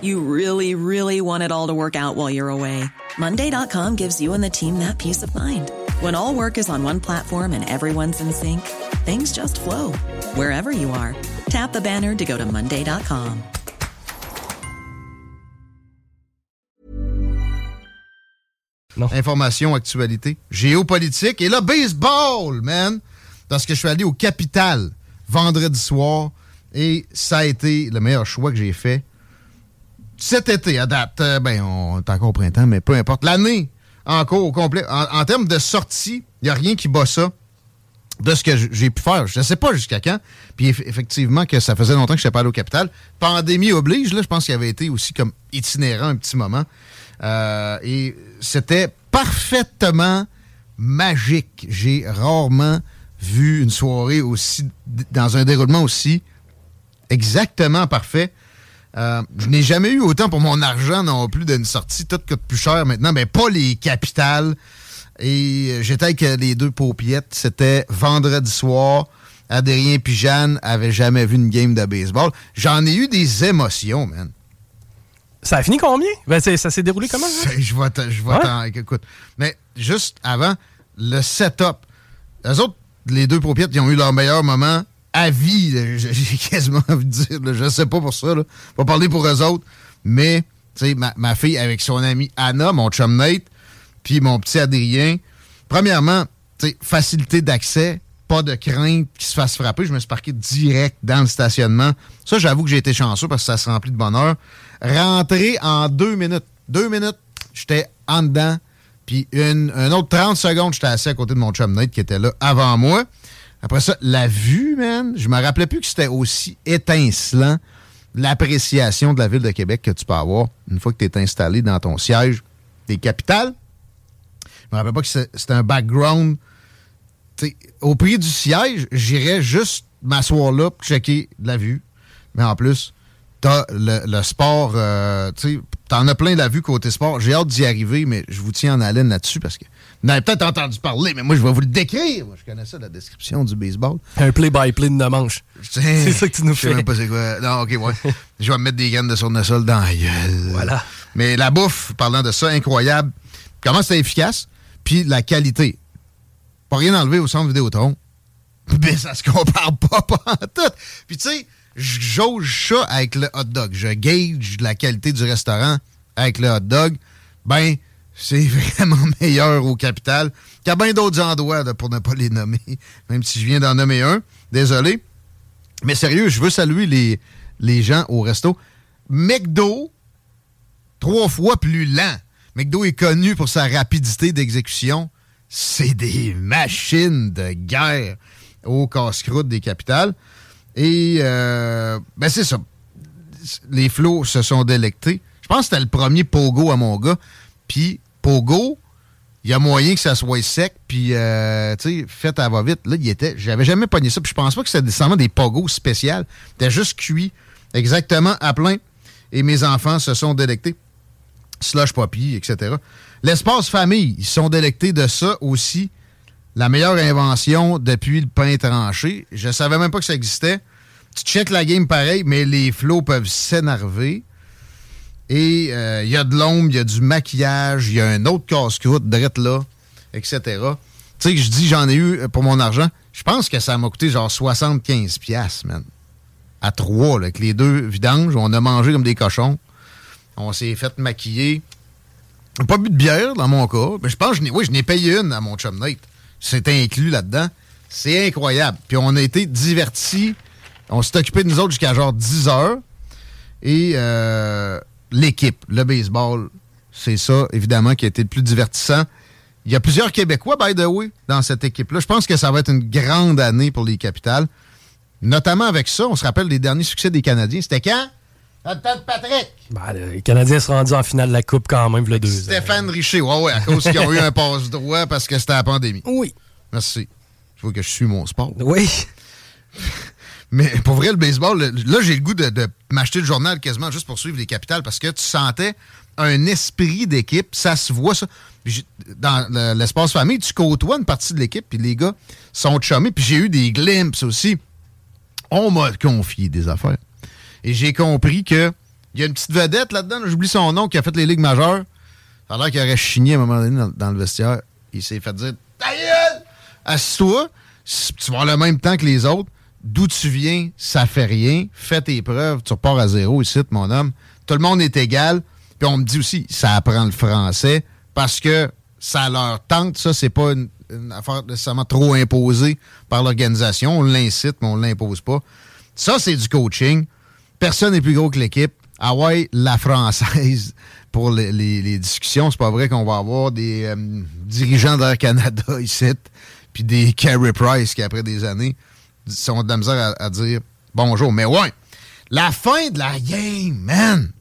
You really, really want it all to work out while you're away. Monday.com gives you and the team that peace of mind. When all work is on one platform and everyone's in sync, things just flow wherever you are. Tap the banner to go to Monday.com. Information, actualité, géopolitique et là, baseball, man! Parce que je suis allé au Capital vendredi soir et ça a été le meilleur choix que j'ai fait cet été, à date, euh, ben, on est encore au printemps, mais peu importe. L'année, encore au complet. En, termes de sortie, il n'y a rien qui bat ça de ce que j'ai pu faire. Je ne sais pas jusqu'à quand. Puis effectivement que ça faisait longtemps que je n'étais pas allé au capital. Pandémie oblige, là, je pense qu'il avait été aussi comme itinérant un petit moment. Euh, et c'était parfaitement magique. J'ai rarement vu une soirée aussi dans un déroulement aussi exactement parfait. Euh, je n'ai jamais eu autant pour mon argent non plus d'une sortie. Tout coûte plus cher maintenant. Mais pas les capitales. Et j'étais avec euh, les deux paupiettes. C'était vendredi soir. Adrien et Jeanne avaient jamais vu une game de baseball. J'en ai eu des émotions, man. Ça a fini combien? Ben, ça s'est déroulé comment? Je vois, je vois écoute. Mais juste avant, le setup. Les autres, les deux paupiettes, ils ont eu leur meilleur moment vie, j'ai quasiment envie de dire. je sais pas pour ça. Là. Pas parler pour eux autres. Mais, tu sais, ma, fille avec son ami Anna, mon chum Nate, puis mon petit Adrien. Premièrement, tu sais, facilité d'accès, pas de crainte qu'il se fasse frapper. Je me suis parqué direct dans le stationnement. Ça, j'avoue que j'ai été chanceux parce que ça se remplit de bonheur. Rentrer en deux minutes. Deux minutes, j'étais en dedans. Puis une, une autre 30 secondes, j'étais assis à côté de mon chum Nate qui était là avant moi. Après ça, la vue, man, je me rappelais plus que c'était aussi étincelant l'appréciation de la ville de Québec que tu peux avoir une fois que tu es installé dans ton siège des capitales. Je me rappelle pas que c'était un background. au prix du siège, j'irais juste m'asseoir là pour checker la vue. Mais en plus, t'as le, le sport, euh, tu t'en as plein de la vue côté sport. J'ai hâte d'y arriver, mais je vous tiens en haleine là-dessus parce que vous avez peut-être entendu parler, mais moi, je vais vous le décrire. Moi, je connais ça, la description du baseball. Un play-by-play de manche. C'est ça que tu nous fais. Je sais même pas c'est quoi. Non, OK, ouais. je vais me mettre des graines de sol dans la gueule. Voilà. Mais la bouffe, parlant de ça, incroyable. Comment c'était efficace, puis la qualité. Pas rien enlever au centre Vidéotron. Mais ça se compare pas, pas en tout. Puis tu sais, je jauge ça avec le hot dog. Je gauge la qualité du restaurant avec le hot dog. Ben, c'est vraiment meilleur au capital qu'à bien d'autres endroits, pour ne pas les nommer, même si je viens d'en nommer un. Désolé. Mais sérieux, je veux saluer les, gens au resto. McDo, trois fois plus lent. McDo est connu pour sa rapidité d'exécution. C'est des machines de guerre au casse-croûte des capitales. Et, euh, ben c'est ça. Les flots se sont délectés. Je pense que c'était le premier pogo à mon gars. Puis Pogo, il y a moyen que ça soit sec, puis, euh, tu sais, fait à va-vite. Là, il était. J'avais jamais pogné ça, puis je pense pas que c'était nécessairement des pogos spéciales. C'était juste cuit exactement à plein. Et mes enfants se sont délectés. Slush Poppy, etc. L'espace famille, ils sont délectés de ça aussi. La meilleure invention depuis le pain tranché. Je savais même pas que ça existait. Tu checkes la game pareil, mais les flots peuvent s'énerver. Et euh, il y a de l'ombre, il y a du maquillage, il y a un autre casse-croûte drette là, etc. Tu sais je dis j'en ai eu pour mon argent. Je pense que ça m'a coûté genre 75 pièces, man. À trois, là, avec les deux vidanges. On a mangé comme des cochons. On s'est fait maquiller. Pas bu de bière dans mon cas. Mais je pense que je oui, je n'ai payé une à mon chum Nate. C'était inclus là-dedans. C'est incroyable. Puis on a été divertis. On s'est occupé de nous autres jusqu'à genre 10 heures. Et euh, l'équipe, le baseball, c'est ça, évidemment, qui a été le plus divertissant. Il y a plusieurs Québécois, by the way, dans cette équipe-là. Je pense que ça va être une grande année pour les capitales. Notamment avec ça, on se rappelle des derniers succès des Canadiens. C'était quand? Patrick! Ben, les Canadiens se rendus en finale de la Coupe quand même, le deux Stéphane Richer, ouais, ouais, à cause qu'ils ont eu un passe droit parce que c'était la pandémie. Oui. Merci. Il faut que je suis mon sport. Oui. Mais pour vrai, le baseball, là, j'ai le goût de, m'acheter le journal quasiment juste pour suivre les capitales parce que tu sentais un esprit d'équipe. Ça se voit, ça. Dans l'espace famille, tu côtoies une partie de l'équipe, puis les gars sont chummés. Puis j'ai eu des glimpses aussi. On m'a confié des affaires. Et j'ai compris que il y a une petite vedette là-dedans, j'oublie son nom, qui a fait les ligues majeures. Ça a l'air qu'il aurait chigné à un moment donné dans, le vestiaire. Il s'est fait dire Ta gueule! Assis-toi, tu vas le même temps que les autres. D'où tu viens, ça fait rien. Fais tes preuves, tu repars à zéro ici, mon homme. Tout le monde est égal. Puis on me dit aussi, ça apprend le français parce que ça leur tente. Ça, c'est pas une, affaire nécessairement trop imposée par l'organisation. On l'incite, mais on l'impose pas. Ça, c'est du coaching. Personne n'est plus gros que l'équipe. Ah ouais, la française pour les, discussions. C'est pas vrai qu'on va avoir des euh, dirigeants d'Air Canada ici, puis des Carey Price qui, après des années, sont de la misère à, dire bonjour. Mais ouais, la fin de la game, man!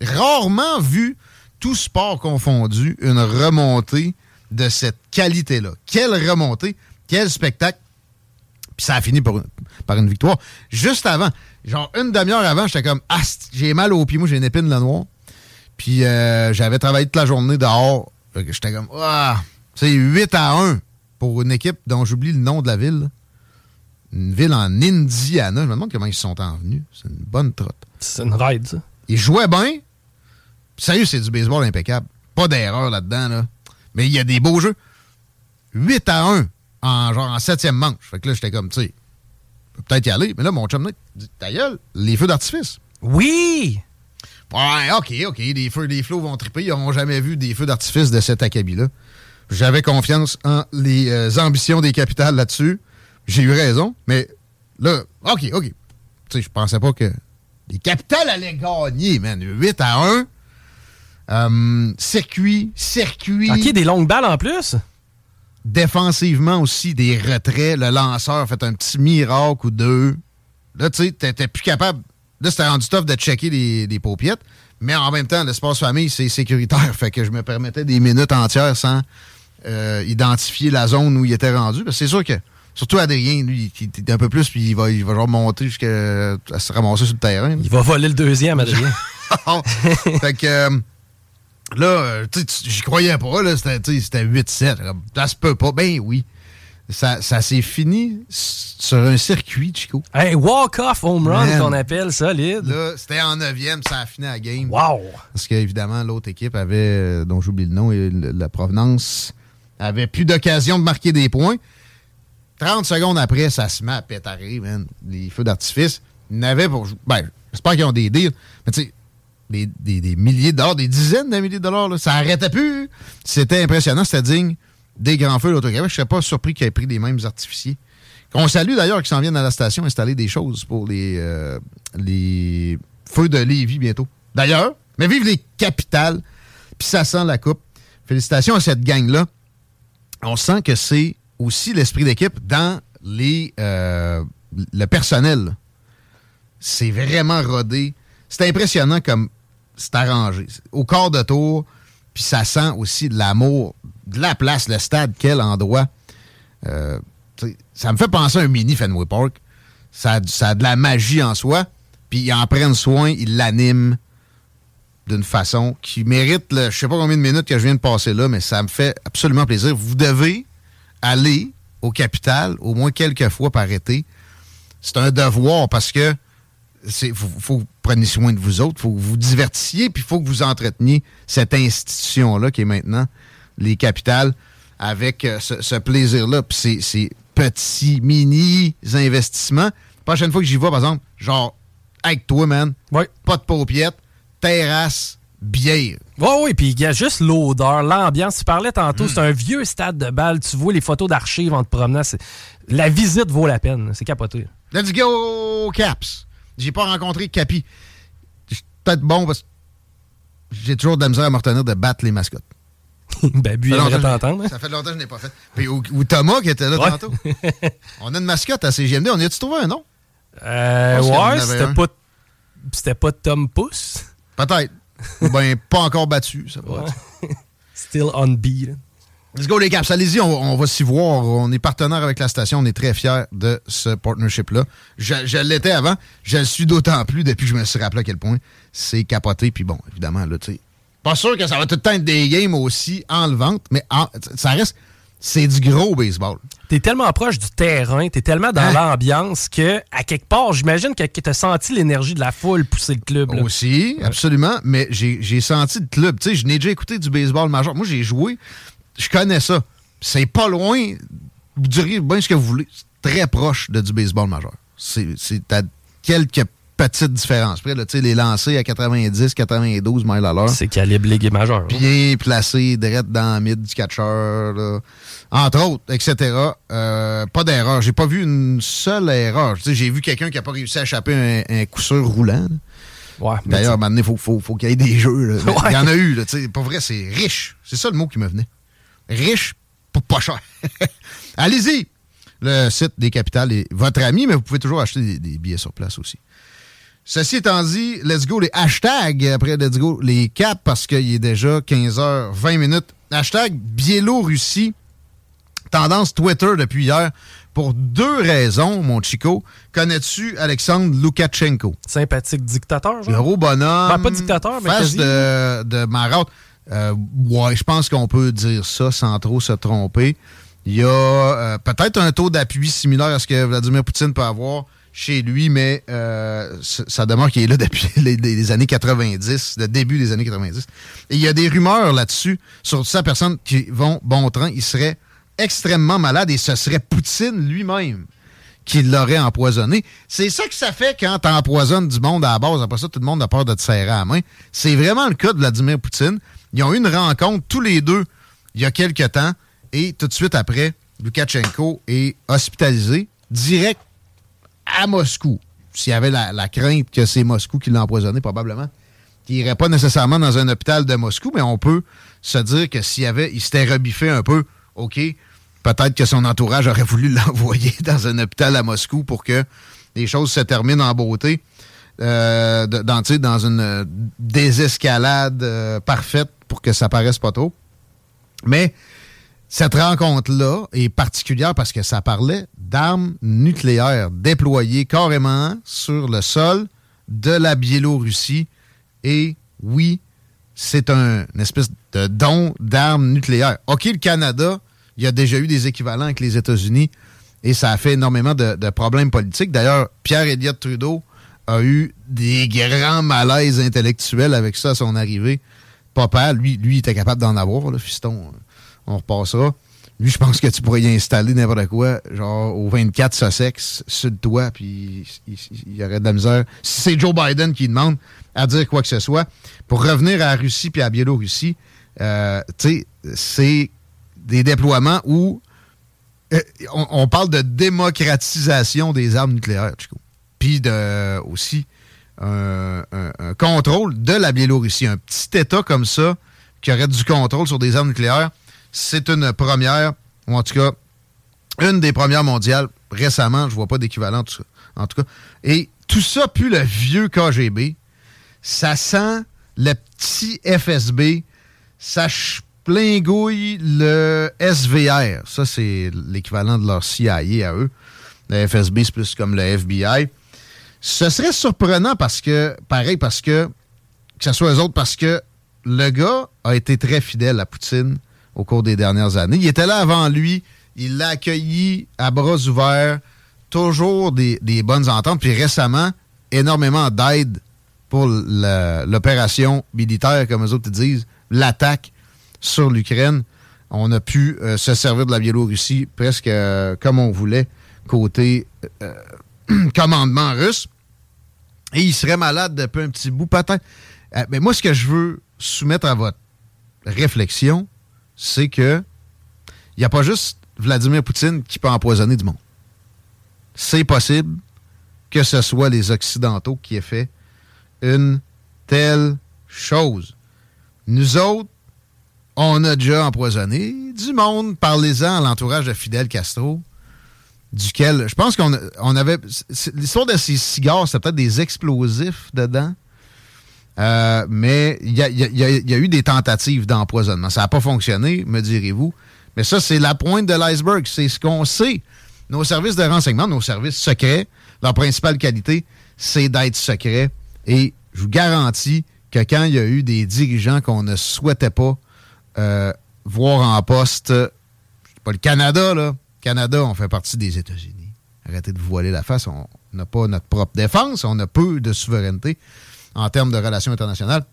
Rarement vu, tout sport confondu, une remontée de cette qualité-là. Quelle remontée, quel spectacle. Puis ça a fini par une, victoire. Juste avant, genre une demi-heure avant, j'étais comme, ah, j'ai mal au pied, moi j'ai une épine le noir. Puis euh, j'avais travaillé toute la journée dehors. J'étais comme, ah, c'est 8 à 1 pour une équipe dont j'oublie le nom de la ville une ville en Indiana. Je me demande comment ils sont en venus. C'est une bonne trotte. C'est une ride, ça. Ils jouaient bien. Sérieux, c'est du baseball impeccable. Pas d'erreur là-dedans, là. Mais il y a des beaux jeux. 8 à 1 en genre en septième manche. Fait que là, j'étais comme, tu sais, peut-être y aller. Mais là, mon chum dit, ta gueule, les feux d'artifice. Oui! Ouais, OK, OK. Les feux, les flots vont triper. Ils n'auront jamais vu des feux d'artifice de cet acabit-là. J'avais confiance en les euh, ambitions des capitales là-dessus j'ai eu raison, mais là, OK, OK. Tu sais, je pensais pas que les capitales allaient gagner, man. 8 à 1. Euh, circuit, circuit. OK, des longues balles en plus? Défensivement aussi, des retraits. Le lanceur fait un petit miracle ou deux. Là, tu sais, t'étais plus capable. Là, c'était rendu tough de checker les, les paupiettes. Mais en même temps, l'espace famille, c'est sécuritaire. Fait que je me permettais des minutes entières sans euh, identifier la zone où il était rendu. C'est sûr que Surtout Adrien, lui, qui est un peu plus, puis il va, il va genre monter jusqu'à se ramasser sur le terrain. Il va voler le deuxième, Adrien. fait que euh, là, euh, tu sais, j'y croyais pas, là, c'était 8-7. Ça se peut pas. Ben oui. Ça, ça s'est fini sur un circuit, Chico. Un walk-off home run qu'on appelle solide. Là, c'était en neuvième, ça a fini la game. Wow! Parce qu'évidemment, l'autre équipe avait, euh, dont j'oublie le nom et la provenance, avait plus d'occasion de marquer des points. 30 secondes après, ça se met à pétarer, man. Les feux d'artifice. Ils n'avaient pour. Ben, j'espère qu'ils ont des deals. Mais tu sais, des, milliers de dollars, des dizaines de milliers de dollars, ça arrêtait plus. C'était impressionnant, c'était digne des grands feux l'Auto-Québec. Je serais pas surpris qu'ils aient pris les mêmes artificiers. On salue d'ailleurs qu'ils s'en viennent à la station installer des choses pour les, euh, les feux de Lévis bientôt. D'ailleurs, mais vive les capitales, puis ça sent la coupe. Félicitations à cette gang-là. On sent que c'est aussi l'esprit d'équipe dans les euh, le personnel. C'est vraiment rodé. C'est impressionnant comme c'est arrangé. Au quart de tour, puis ça sent aussi l'amour de la place, le stade, quel endroit. Euh, ça me fait penser à un mini Fenway Park. Ça, ça a de la magie en soi. Puis ils en prennent soin, ils l'animent d'une façon qui mérite, le, je sais pas combien de minutes que je viens de passer là, mais ça me fait absolument plaisir. Vous devez aller au capital au moins quelques fois par été. C'est un devoir parce que il faut, faut, que vous preniez soin de vous autres, il faut que vous divertissiez, puis il faut que vous entreteniez cette institution-là qui est maintenant les capitales avec euh, ce, plaisir-là, puis ces, petits mini-investissements. La prochaine fois que j'y vais, par exemple, genre, avec toi, man, pas de paupiètes, terrasse, bière. Oui, oui, puis il y a juste l'odeur, l'ambiance. Tu parlais tantôt, c'est un vieux stade de balle. Tu vois les photos d'archives en te promenant. La visite vaut la peine. C'est capoté. Let's go, Caps. J'ai pas rencontré Capi. Peut-être bon parce que j'ai toujours de la misère à me retenir de battre les mascottes. ben, lui, il t'entendre. Ça fait longtemps que je n'ai pas fait. Puis, ou, Thomas qui était là tantôt. On a une mascotte à CGMD. On a-tu trouvé un nom? Euh, ouais, c'était pas, c'était pas Tom Pouce. Peut-être. Ou bien pas encore battu. Ça va Still unbeaten. Let's go les Caps, allez-y, on, va s'y voir. On est partenaire avec la station, on est très fiers de ce partnership-là. Je, l'étais avant, je le suis d'autant plus depuis que je me suis rappelé à quel point c'est capoté. Puis bon, évidemment, là, tu sais, pas sûr que ça va tout le temps être des games aussi enlevantes, mais ça reste, c'est du gros baseball. T'es tellement proche du terrain, t'es tellement dans hein? l'ambiance que, à quelque part, j'imagine que, t'as senti l'énergie de la foule pousser le club. Aussi, absolument, mais j'ai senti le club. Tu sais, je n'ai déjà écouté du baseball majeur. Moi, j'ai joué je connais ça. C'est pas loin, vous diriez bien ce que vous voulez, très proche de du baseball majeur. C'est à quelques petites différences. Après, là, les lancers à 90, 92 miles à l'heure. C'est calibre ligue majeur. Bien placé, direct dans le mid du catcher, entre autres, etc. Euh, pas d'erreur. J'ai pas vu une seule erreur. J'ai vu quelqu'un qui a pas réussi à échapper un, coup sûr roulant. D'ailleurs, maintenant, il faut, faut, faut qu'il y ait des jeux. Il y en a eu. Là, pour vrai, c'est riche. C'est ça le mot qui me venait riche pour pas cher. Allez-y! Le site des capitales est votre ami, mais vous pouvez toujours acheter des, billets sur place aussi. Ceci étant dit, let's go les hashtags après let's go les caps parce qu'il est déjà 15h20 minutes. Hashtag Biélorussie. Tendance Twitter depuis hier pour deux raisons, mon chico. Connais-tu Alexandre Loukachenko? Sympathique dictateur, genre? Gros bonhomme. Ben, pas dictateur, mais face de, de marotte. Euh, ouais, je pense qu'on peut dire ça sans trop se tromper. Il y a euh, peut-être un taux d'appui similaire à ce que Vladimir Poutine peut avoir chez lui, mais euh, ça demeure qu'il est là depuis les, années 90, le début des années 90. Et il y a des rumeurs là-dessus sur sa personne qui vont bon train. Il serait extrêmement malade et ce serait Poutine lui-même qui l'aurait empoisonné. C'est ça que ça fait quand tu empoisonnes du monde à la base. Après ça, tout le monde a peur de te serrer à la main. C'est vraiment le cas de Vladimir Poutine. Ils ont eu une rencontre tous les deux il y a quelque temps et tout de suite après, Lukashenko est hospitalisé direct à Moscou. S'il y avait la, crainte que c'est Moscou qui l'a empoisonné, probablement, qu'il n'irait pas nécessairement dans un hôpital de Moscou, mais on peut se dire que s'il avait, il s'était rebiffé un peu, OK, peut-être que son entourage aurait voulu l'envoyer dans un hôpital à Moscou pour que les choses se terminent en beauté. Euh, dans, une euh, désescalade euh, parfaite pour que ça paraisse pas trop. Mais cette rencontre-là est particulière parce que ça parlait d'armes nucléaires déployées carrément sur le sol de la Biélorussie. Et oui, c'est un, une espèce de don d'armes nucléaires. OK, le Canada, il y a déjà eu des équivalents avec les États-Unis et ça a fait énormément de, problèmes politiques. D'ailleurs, Pierre Elliott Trudeau a eu des grands malaises intellectuels avec ça à son arrivée papa, lui, lui, était capable d'en avoir, le fiston. On repassera. Lui, je pense que tu pourrais y installer n'importe quoi, genre au 24 Sussex, sur le toit, puis il, y aurait de la misère. Si c'est Joe Biden qui demande à dire quoi que ce soit, pour revenir à la Russie puis à la Biélorussie, euh, tu sais, c'est des déploiements où euh, on, parle de démocratisation des armes nucléaires, Chico. Puis de, aussi un, contrôle de la Biélorussie. Un petit État comme ça qui aurait du contrôle sur des armes nucléaires, c'est une première, ou en tout cas, une des premières mondiales récemment. Je vois pas d'équivalent, en tout cas. Et tout ça, puis le vieux KGB, ça sent le petit FSB, ça plein gouille le SVR. Ça, c'est l'équivalent de leur CIA à eux. Le FSB, c'est plus comme le FBI. Ce serait surprenant parce que, pareil, parce que, que ce soit eux autres, parce que le gars a été très fidèle à Poutine au cours des dernières années. Il était là avant lui. Il l'a accueilli à bras ouverts. Toujours des, bonnes ententes. Puis récemment, énormément d'aide pour l'opération militaire, comme eux autres disent, l'attaque sur l'Ukraine. On a pu euh, se servir de la Biélorussie presque euh, comme on voulait côté euh, commandement russe. Et il serait malade depuis un petit bout, peut-être. mais moi, ce que je veux soumettre à votre réflexion, c'est que il n'y a pas juste Vladimir Poutine qui peut empoisonner du monde. C'est possible que ce soit les Occidentaux qui aient fait une telle chose. Nous autres, on a déjà empoisonné du monde. Parlez-en à l'entourage de Fidel Castro, duquel je pense qu'on on avait. L'histoire de ces cigares, c'est peut-être des explosifs dedans. Euh, mais il y a, eu des tentatives d'empoisonnement. Ça n'a pas fonctionné, me direz-vous. Mais ça, c'est la pointe de l'iceberg. C'est ce qu'on sait. Nos services de renseignement, nos services secrets, leur principale qualité, c'est d'être secrets. Et je vous garantis que quand il y a eu des dirigeants qu'on ne souhaitait pas euh, voir en poste, pas le Canada, là. Canada, on fait partie des États-Unis. Arrêtez de vous voiler la face. On n'a pas notre propre défense. On a peu de souveraineté en termes de relations internationales.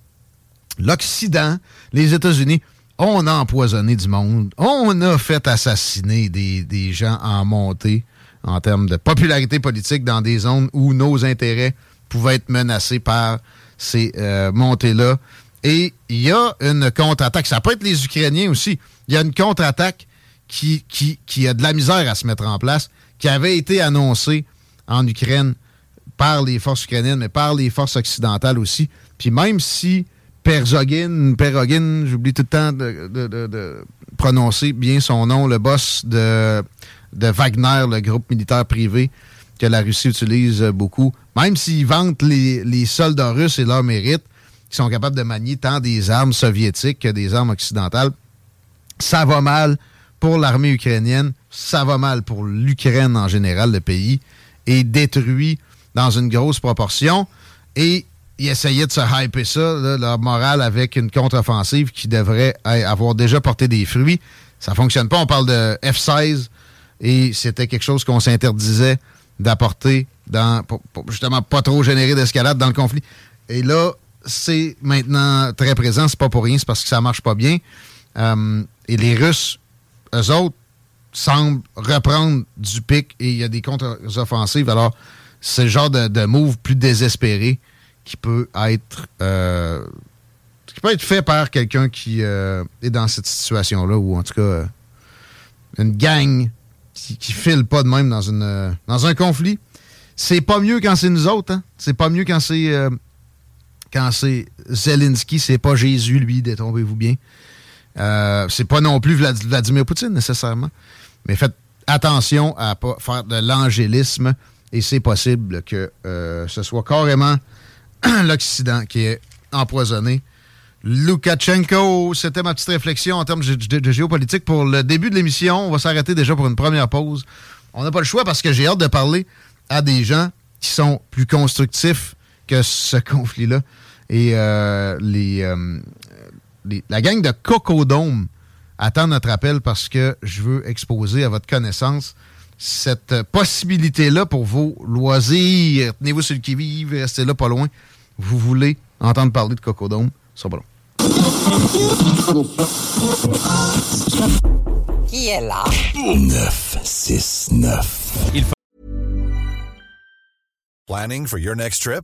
L'Occident, les États-Unis, on a empoisonné du monde. On a fait assassiner des, gens en montée en termes de popularité politique dans des zones où nos intérêts pouvaient être menacés par ces euh, montées-là. Et il y a une contre-attaque. Ça peut être les Ukrainiens aussi. Il y a une contre-attaque qui, a de la misère à se mettre en place, qui avait été annoncée en Ukraine par les forces ukrainiennes, mais par les forces occidentales aussi. Puis même si Perzogin, Perogin, j'oublie tout le temps de, prononcer bien son nom, le boss de, Wagner, le groupe militaire privé que la Russie utilise beaucoup, même s'ils vantent les, les soldats russes et leur mérite, qui sont capables de manier tant des armes soviétiques que des armes occidentales, ça va mal pour l'armée ukrainienne, ça va mal pour l'Ukraine en général, le pays, et détruit dans une grosse proportion. Et ils essayaient de se hyper ça, leur morale, avec une contre-offensive qui devrait avoir déjà porté des fruits. Ça fonctionne pas. On parle de F-16 et c'était quelque chose qu'on s'interdisait d'apporter dans pour, justement pas trop générer d'escalade dans le conflit. Et là, c'est maintenant très présent. C'est pas pour rien, c'est parce que ça marche pas bien. Euh, et les Russes, eux autres, semblent reprendre du pic et il y a des contre-offensives. Alors, c'est le genre de, de, move plus désespéré qui peut être euh, qui peut être fait par quelqu'un qui euh, est dans cette situation-là, ou en tout cas euh, une gang qui, qui, file pas de même dans une dans un conflit. C'est pas mieux quand c'est nous autres, hein? C'est pas mieux quand c'est quand c'est Zelensky, c'est pas Jésus, lui, détrompez-vous bien. c'est pas non plus Vladimir Poutine, nécessairement. Mais faites attention à pas faire de l'angélisme et c'est possible que euh, ce soit carrément l'Occident qui est empoisonné. Loukachenko, c'était ma petite réflexion en termes de, géopolitique pour le début de l'émission. On va s'arrêter déjà pour une première pause. On n'a pas le choix parce que j'ai hâte de parler à des gens qui sont plus constructifs que ce conflit-là. Et euh, euh, les, la gang de Cocodome attend notre appel parce que je veux exposer à votre connaissance cette possibilité-là pour vos loisirs. Tenez-vous sur le qui-vive, restez là pas loin. Vous voulez entendre parler de Cocodome, ça va long. Qui est là? 969. Planning for your next trip?